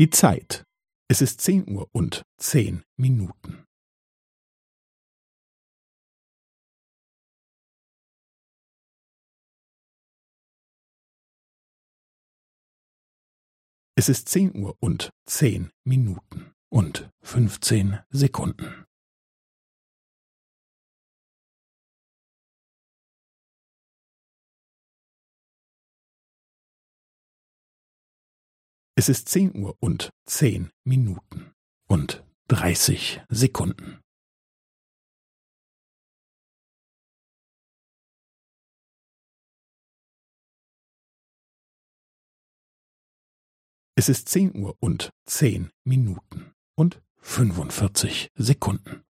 Die Zeit. Es ist zehn Uhr und zehn Minuten. Es ist zehn Uhr und zehn Minuten und fünfzehn Sekunden. Es ist zehn Uhr und zehn Minuten und dreißig Sekunden. Es ist zehn Uhr und zehn Minuten und fünfundvierzig Sekunden.